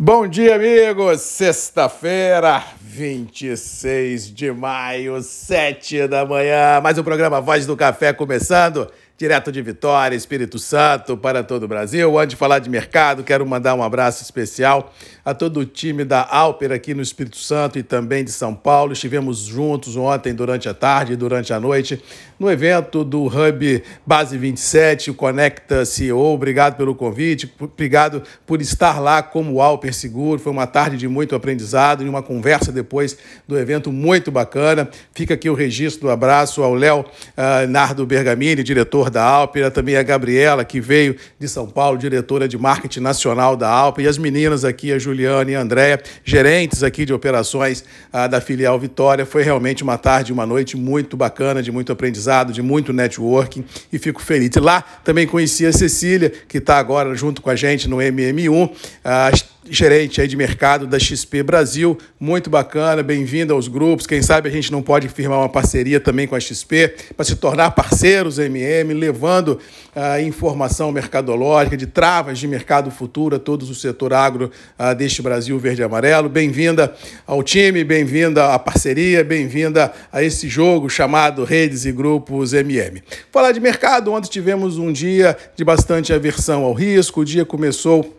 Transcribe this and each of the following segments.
Bom dia, amigos! Sexta-feira, 26 de maio, 7 da manhã. Mais um programa Voz do Café começando direto de Vitória, Espírito Santo, para todo o Brasil. Antes de falar de mercado, quero mandar um abraço especial a todo o time da Alper aqui no Espírito Santo e também de São Paulo. Estivemos juntos ontem, durante a tarde e durante a noite, no evento do Hub Base 27, o Conecta CEO. Obrigado pelo convite, obrigado por estar lá como Alper Seguro. Foi uma tarde de muito aprendizado e uma conversa depois do evento muito bacana. Fica aqui o registro do abraço ao Léo uh, Nardo Bergamini, diretor da Alpera, também a Gabriela, que veio de São Paulo, diretora de marketing nacional da Alpera, e as meninas aqui, a Juliana e a Andréia, gerentes aqui de operações ah, da filial Vitória. Foi realmente uma tarde, uma noite muito bacana, de muito aprendizado, de muito networking, e fico feliz. E lá também conheci a Cecília, que está agora junto com a gente no MM1. Ah, gerente aí de mercado da XP Brasil, muito bacana, bem-vindo aos grupos. Quem sabe a gente não pode firmar uma parceria também com a XP para se tornar parceiros MM, levando a uh, informação mercadológica de travas de mercado futuro a todos o setor agro uh, deste Brasil verde e amarelo. Bem-vinda ao time, bem-vinda à parceria, bem-vinda a esse jogo chamado Redes e Grupos MM. Falar de mercado, ontem tivemos um dia de bastante aversão ao risco, o dia começou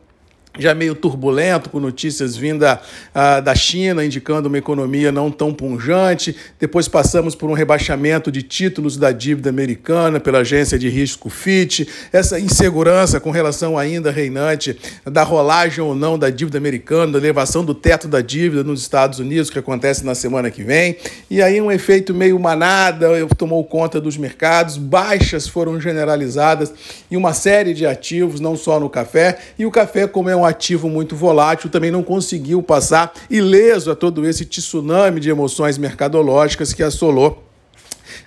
já meio turbulento, com notícias vinda uh, da China, indicando uma economia não tão punjante. Depois passamos por um rebaixamento de títulos da dívida americana pela agência de risco Fitch. Essa insegurança com relação ainda reinante da rolagem ou não da dívida americana, da elevação do teto da dívida nos Estados Unidos, que acontece na semana que vem. E aí um efeito meio manada tomou conta dos mercados, baixas foram generalizadas em uma série de ativos, não só no café. E o café, como é um ativo muito volátil, também não conseguiu passar ileso a todo esse tsunami de emoções mercadológicas que assolou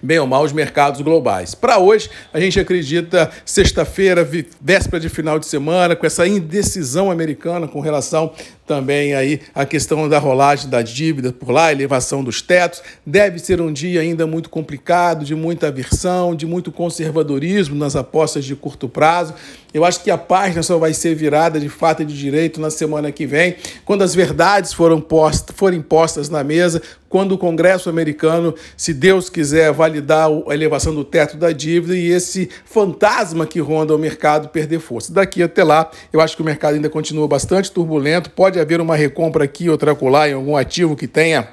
bem ou mal, os mercados globais. Para hoje, a gente acredita sexta-feira, véspera de final de semana, com essa indecisão americana com relação também aí a questão da rolagem da dívida por lá, elevação dos tetos. Deve ser um dia ainda muito complicado, de muita aversão, de muito conservadorismo nas apostas de curto prazo. Eu acho que a página só vai ser virada de fato e de direito na semana que vem, quando as verdades foram postas, forem postas na mesa, quando o Congresso americano, se Deus quiser, validar a elevação do teto da dívida e esse fantasma que ronda o mercado perder força. Daqui até lá, eu acho que o mercado ainda continua bastante turbulento, pode haver uma recompra aqui, outra acolá, em algum ativo que tenha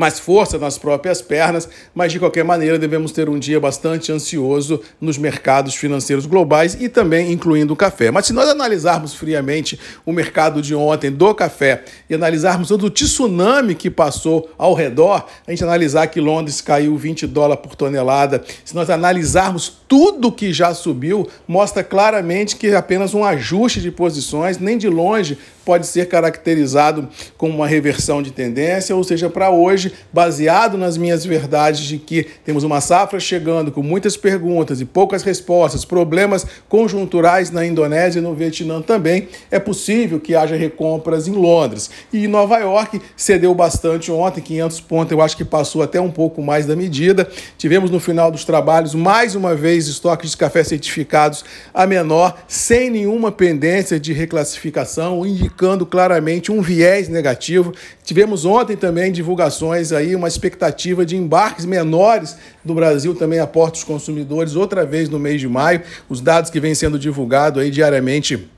mais força nas próprias pernas, mas de qualquer maneira devemos ter um dia bastante ansioso nos mercados financeiros globais e também incluindo o café. Mas se nós analisarmos friamente o mercado de ontem do café e analisarmos todo o tsunami que passou ao redor, a gente analisar que Londres caiu 20 dólares por tonelada, se nós analisarmos tudo que já subiu, mostra claramente que apenas um ajuste de posições, nem de longe pode ser caracterizado como uma reversão de tendência, ou seja, para hoje, baseado nas minhas verdades de que temos uma safra chegando com muitas perguntas e poucas respostas, problemas conjunturais na Indonésia e no Vietnã também, é possível que haja recompras em Londres. E Nova York cedeu bastante ontem, 500 pontos, eu acho que passou até um pouco mais da medida. Tivemos no final dos trabalhos, mais uma vez, estoques de café certificados a menor, sem nenhuma pendência de reclassificação, indicando indicando claramente um viés negativo. Tivemos ontem também divulgações aí, uma expectativa de embarques menores do Brasil também a portos consumidores, outra vez no mês de maio. Os dados que vêm sendo divulgados aí diariamente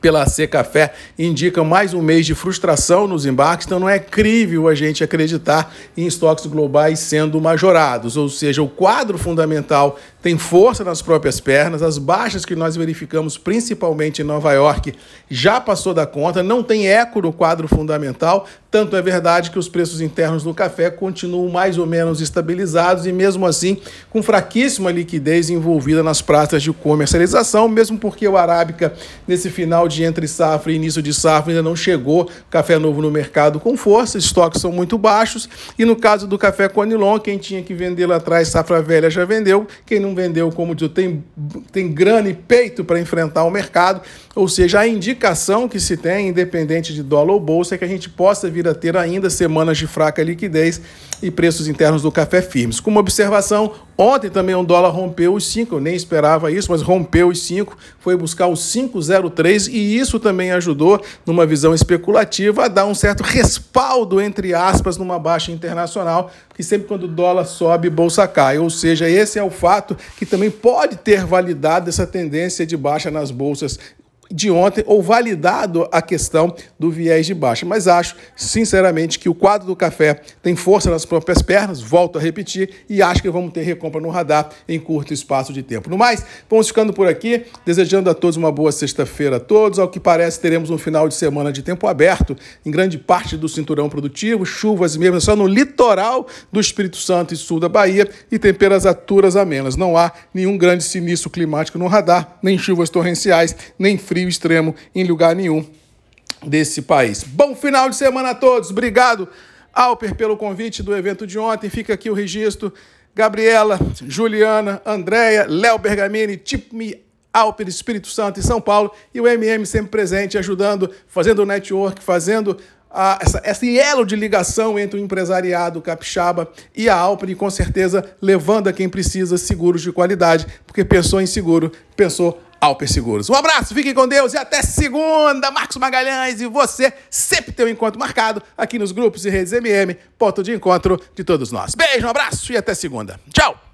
pela C Café indicam mais um mês de frustração nos embarques, então não é crível a gente acreditar em estoques globais sendo majorados, ou seja, o quadro fundamental tem força nas próprias pernas, as baixas que nós verificamos principalmente em Nova York já passou da conta, não tem eco no quadro fundamental, tanto é verdade que os preços internos do café continuam mais ou menos estabilizados e mesmo assim com fraquíssima liquidez envolvida nas praças de comercialização, mesmo porque o Arábica nesse final de entre safra e início de safra ainda não chegou café novo no mercado com força, estoques são muito baixos e no caso do café Conilon, quem tinha que vender lá atrás, safra velha já vendeu, quem não vendeu, como diz, tem, tem grana e peito para enfrentar o mercado, ou seja, a indicação que se tem, independente de dólar ou bolsa, é que a gente possa vir a ter ainda semanas de fraca liquidez e preços internos do café firmes. Com uma observação, Ontem também um dólar rompeu os 5, eu nem esperava isso, mas rompeu os 5, foi buscar os 5,03 e isso também ajudou, numa visão especulativa, a dar um certo respaldo, entre aspas, numa baixa internacional, que sempre quando o dólar sobe, bolsa cai. Ou seja, esse é o fato que também pode ter validado essa tendência de baixa nas bolsas de ontem ou validado a questão do viés de baixa. Mas acho, sinceramente, que o quadro do café tem força nas próprias pernas, volto a repetir, e acho que vamos ter recompra no radar em curto espaço de tempo. No mais, vamos ficando por aqui, desejando a todos uma boa sexta-feira a todos. Ao que parece, teremos um final de semana de tempo aberto em grande parte do cinturão produtivo, chuvas mesmo só no litoral do Espírito Santo e sul da Bahia e temperaturas amenas. Não há nenhum grande sinistro climático no radar, nem chuvas torrenciais, nem frio frio extremo em lugar nenhum desse país. Bom final de semana a todos. Obrigado, Alper, pelo convite do evento de ontem. Fica aqui o registro. Gabriela, Juliana, Andréia, Léo Bergamini, Tipme Alper, Espírito Santo e São Paulo. E o MM sempre presente, ajudando, fazendo o network, fazendo a, essa, esse elo de ligação entre o empresariado capixaba e a Alpine, com certeza levando a quem precisa seguros de qualidade, porque pensou em seguro, pensou Alper Seguros. Um abraço, fiquem com Deus e até segunda, Marcos Magalhães. E você sempre tem um encontro marcado aqui nos grupos e redes MM, ponto de encontro de todos nós. Beijo, um abraço e até segunda. Tchau!